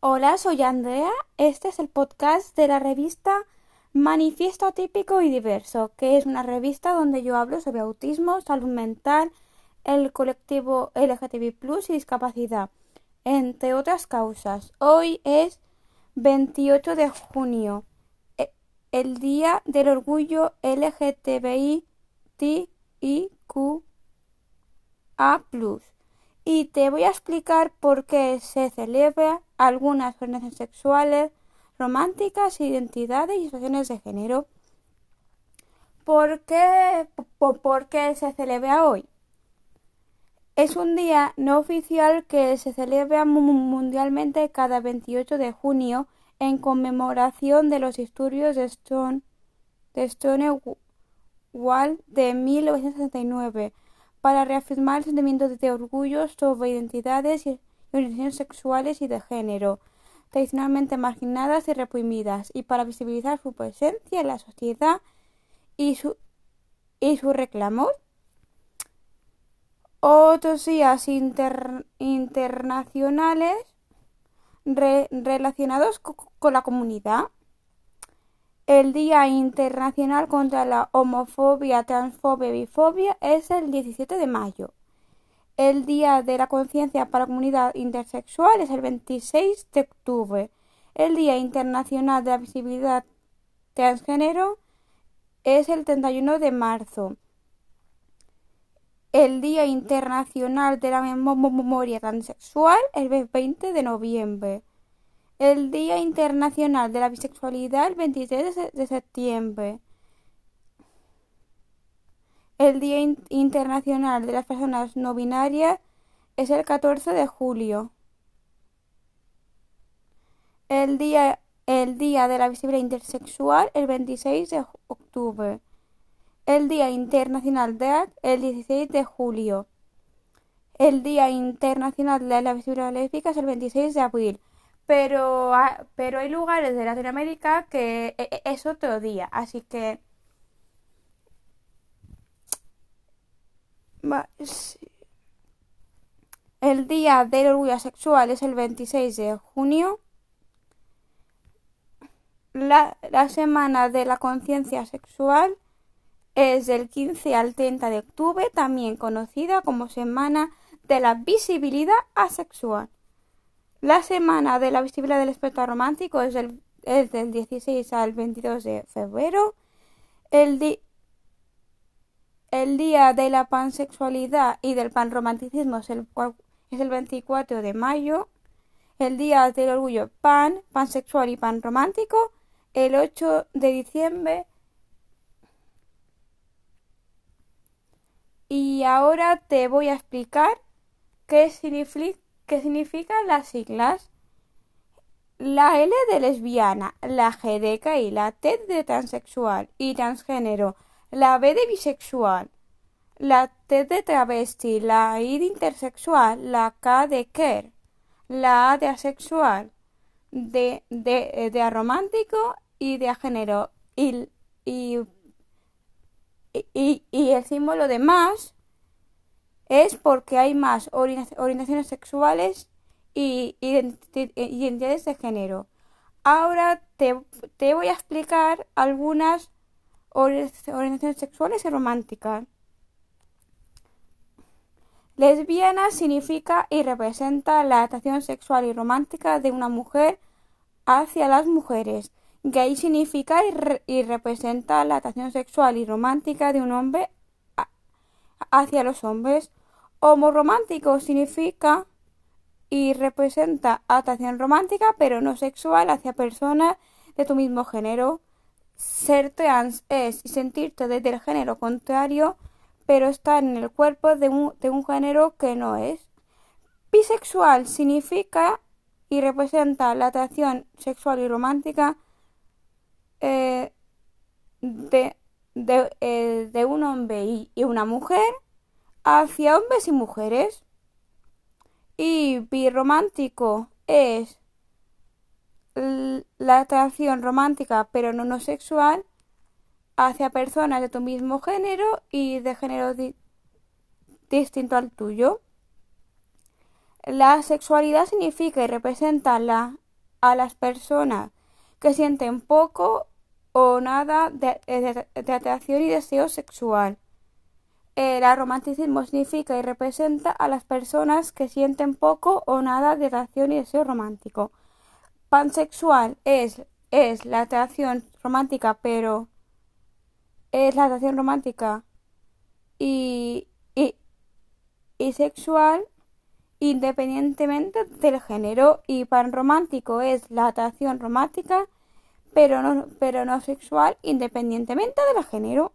Hola, soy Andrea. Este es el podcast de la revista Manifiesto Atípico y Diverso, que es una revista donde yo hablo sobre autismo, salud mental, el colectivo LGTB y discapacidad, entre otras causas. Hoy es 28 de junio, e, el Día del Orgullo LGTBI A y te voy a explicar por qué se celebra algunas orientaciones sexuales, románticas, identidades y expresiones de género. ¿Por qué, por, qué se celebra hoy? Es un día no oficial que se celebra mundialmente cada 28 de junio en conmemoración de los disturbios de de Stonewall de 1969 para reafirmar el sentimiento de orgullo sobre identidades y orientaciones sexuales y de género, tradicionalmente marginadas y reprimidas, y para visibilizar su presencia en la sociedad y su, y su reclamo. Otros días internacionales relacionados con la comunidad el Día Internacional contra la Homofobia, Transfobia y Bifobia es el 17 de mayo. El Día de la Conciencia para la Comunidad Intersexual es el 26 de octubre. El Día Internacional de la Visibilidad Transgénero es el 31 de marzo. El Día Internacional de la Memoria Transexual es el 20 de noviembre el Día Internacional de la Bisexualidad el 23 de septiembre. El Día Internacional de las Personas No Binarias es el 14 de julio. El Día, el día de la Visibilidad Intersexual el 26 de octubre. El Día Internacional de el 16 de julio. El Día Internacional de la Visibilidad Lésbica es el 26 de abril pero, pero hay lugares de Latinoamérica que e, e, es otro día, así que... El Día del Orgullo Sexual es el 26 de junio. La, la Semana de la Conciencia Sexual es del 15 al 30 de octubre, también conocida como Semana de la Visibilidad Asexual. La semana de la visibilidad del espectro romántico es, del 16 al 22 de febrero. El, el día de la pansexualidad y del panromanticismo es el, es el 24 de mayo. El día del orgullo pan, pansexual y panromántico, el 8 de diciembre. Y ahora te voy a explicar qué significa ¿Qué significan las siglas? La L de lesbiana, la G de gay, la T de transexual y transgénero, la B de bisexual, la T de travesti, la I de intersexual, la K de queer, la A de asexual, de, de, de aromántico y de género y, y, y, y el símbolo de más es porque hay más orientaciones sexuales y identidades de género. Ahora te, voy a explicar algunas orientaciones sexuales y románticas. Lesbiana significa y representa la atracción sexual y romántica de una mujer hacia las mujeres. Gay significa y, y representa la atracción sexual y romántica de un hombre hacia los hombres. Homoromántico significa y representa atracción romántica pero no sexual hacia personas de tu mismo género. Ser trans es sentirte desde el género contrario pero estar en el cuerpo de un, de un género que no es. Bisexual significa y representa la atracción sexual y romántica eh, de, eh, de, un hombre y una mujer hacia hombres y mujeres. Y birromántico es la atracción romántica pero no no sexual hacia personas de tu mismo género y de género distinto al tuyo. La sexualidad significa y representa a las personas que sienten poco o nada de, atracción y deseo sexual. El romanticismo significa y representa a las personas que sienten poco o nada de atracción y deseo romántico. Pansexual es, es la atracción romántica, pero es la atracción romántica y, y, y sexual independientemente del género y panromántico es la atracción romántica pero no, pero no sexual independientemente del género.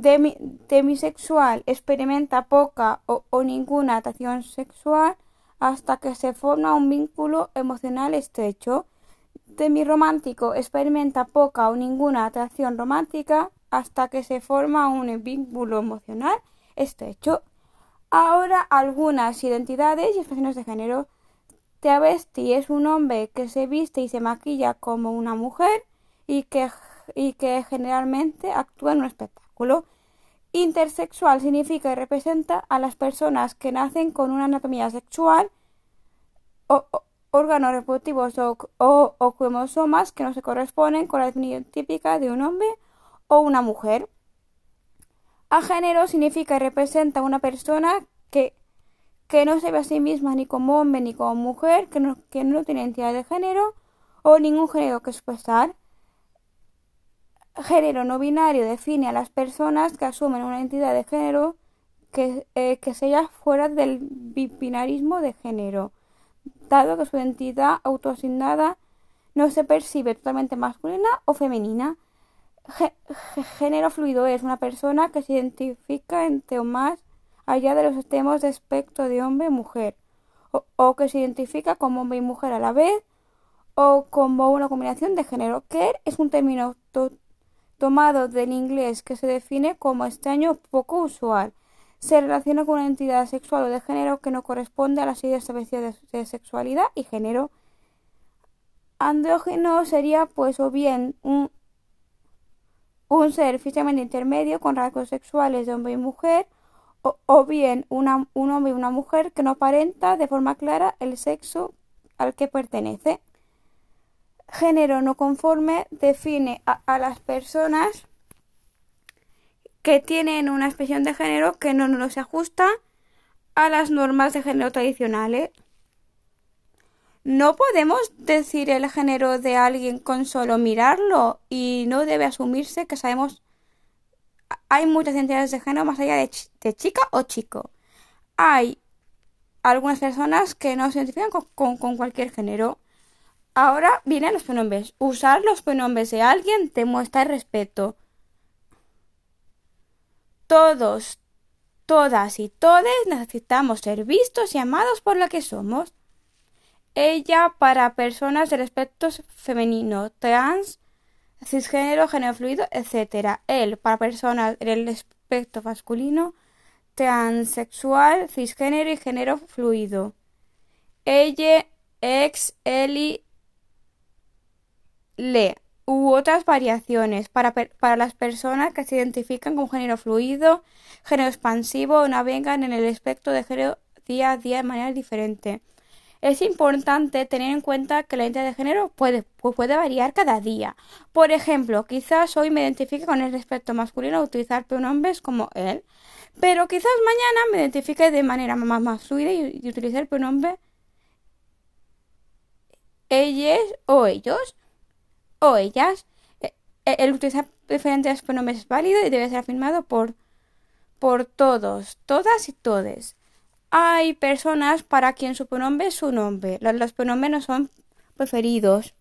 Demisexual experimenta poca o, ninguna atracción sexual hasta que se forma un vínculo emocional estrecho. Demiromántico experimenta poca o ninguna atracción romántica hasta que se forma un vínculo emocional estrecho. Ahora algunas identidades y expresiones de género. Travesti es un hombre que se viste y se maquilla como una mujer y que, y que generalmente actúa en un espectáculo. Intersexual significa y representa a las personas que nacen con una anatomía sexual o, órganos reproductivos o, o, cromosomas que no se corresponden con la definición típica de un hombre o una mujer. A género significa y representa a una persona que, que no se ve a sí misma ni como hombre ni como mujer, que no, que no tiene identidad de género o ningún género que expresar. Género no binario define a las personas que asumen una identidad de género que, eh, que sea fuera del binarismo de género, dado que su identidad autoasignada no se percibe totalmente masculina o femenina género fluido es una persona que se identifica entre o más allá de los extremos de espectro de hombre y mujer, o, que se identifica como hombre y mujer a la vez, o como una combinación de género. Queer es un término tomado del inglés que se define como extraño poco usual. Se relaciona con una entidad sexual o de género que no corresponde a las ideas establecidas de, sexualidad y género. Andrógeno sería pues o bien un un ser físicamente intermedio con rasgos sexuales de hombre y mujer, o, bien un hombre y una mujer que no aparenta de forma clara el sexo al que pertenece. Género no conforme define a, las personas que tienen una expresión de género que no, no se ajusta a las normas de género tradicionales. No podemos decir el género de alguien con solo mirarlo y no debe asumirse que sabemos hay muchas entidades de género más allá de, chica o chico. Hay algunas personas que no se identifican con, cualquier género. Ahora vienen los pronombres. Usar los pronombres de alguien te muestra respeto. Todos, todas y todes necesitamos ser vistos y amados por lo que somos ella para personas del espectro femenino, trans, cisgénero, género fluido, etc. Él para personas del espectro masculino, transexual, cisgénero y género fluido. Ella, ex, eli, le u otras variaciones para, para las personas que se identifican con género fluido, género expansivo o navegan en el espectro de género día a día de manera diferente. Es importante tener en cuenta que la identidad de género puede, puede variar cada día. Por ejemplo, quizás hoy me identifique con el aspecto masculino a utilizar pronombres como él, pero quizás mañana me identifique de manera más, más fluida y, utilizar el pronombre ellos o ellos o ellas. E, e, el utilizar diferentes pronombres es válido y debe ser afirmado por, por todos, todas y todes. Hay personas para quien su pronombre es su nombre. Los, pronombres no son preferidos.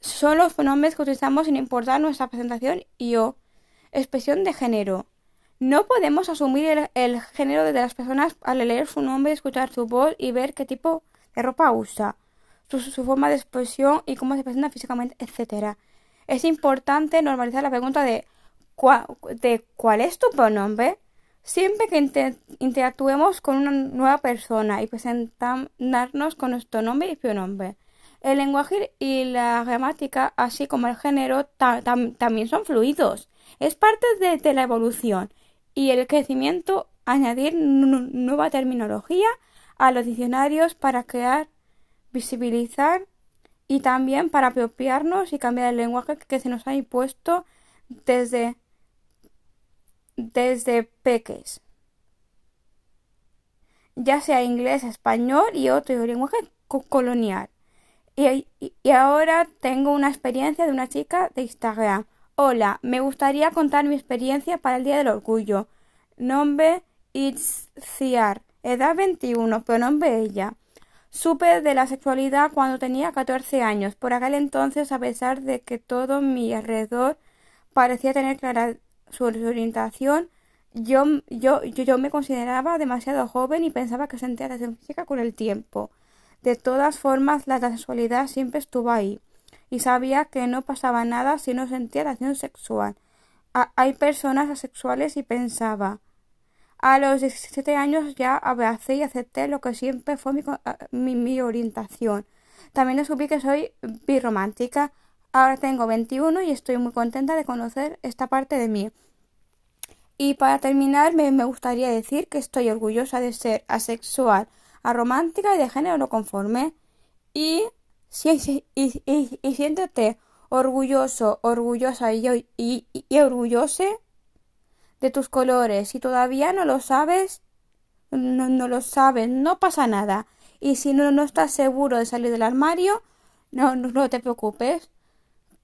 Son los pronombres que utilizamos sin importar nuestra presentación y o expresión de género. No podemos asumir el, género de las personas al leer su nombre, escuchar su voz y ver qué tipo de ropa usa, su, forma de expresión y cómo se presenta físicamente, etc. Es importante normalizar la pregunta de, de ¿cuál es tu pronombre? Siempre que interactuemos con una nueva persona y presentarnos con nuestro nombre y pronombre, el lenguaje y la gramática, así como el género, también son fluidos. Es parte de, la evolución y el crecimiento añadir nueva terminología a los diccionarios para crear visibilizar y también para apropiarnos y cambiar el lenguaje que se nos ha impuesto desde, desde peques, ya sea inglés, español y otro lenguaje colonial. Y, y, ahora tengo una experiencia de una chica de Instagram. Hola, me gustaría contar mi experiencia para el Día del Orgullo. Nombre Itziar, edad 21, pronombre ella. Supe de la sexualidad cuando tenía 14 años. Por aquel entonces, a pesar de que todo mi alrededor parecía tener clara su orientación, yo, yo, yo, me consideraba demasiado joven y pensaba que sentía atracción física con el tiempo. De todas formas, la sexualidad siempre estuvo ahí y sabía que no pasaba nada si no sentía atracción sexual. hay personas asexuales y pensaba, a los 17 años ya abracé y acepté lo que siempre fue mi, mi, orientación. También descubrí que soy birromántica. Ahora tengo 21 y estoy muy contenta de conocer esta parte de mí. Y para terminar, me, gustaría decir que estoy orgullosa de ser asexual, aromántica y de género no conforme. Y, y, y, y, siéntete orgulloso, orgullosa y, orgullosa de tus colores. Si todavía no lo sabes, no, no lo sabes, no pasa nada. Y si no, no estás seguro de salir del armario, no, no, te preocupes.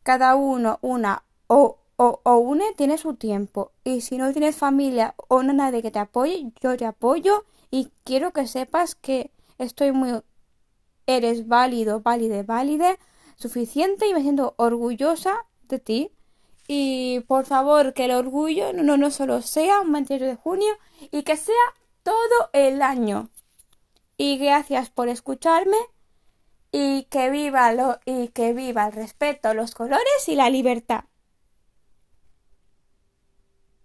Cada uno, una o, o, o une tiene su tiempo. Y si no tienes familia o no nadie que te apoye, yo te apoyo y quiero que sepas que estoy muy eres válido, válide, válide, suficiente y me siento orgullosa de ti. Y por favor, que el orgullo no, no solo sea un 28 de junio y que sea todo el año. Y gracias por escucharme y que viva lo y que viva el respeto, los colores y la libertad.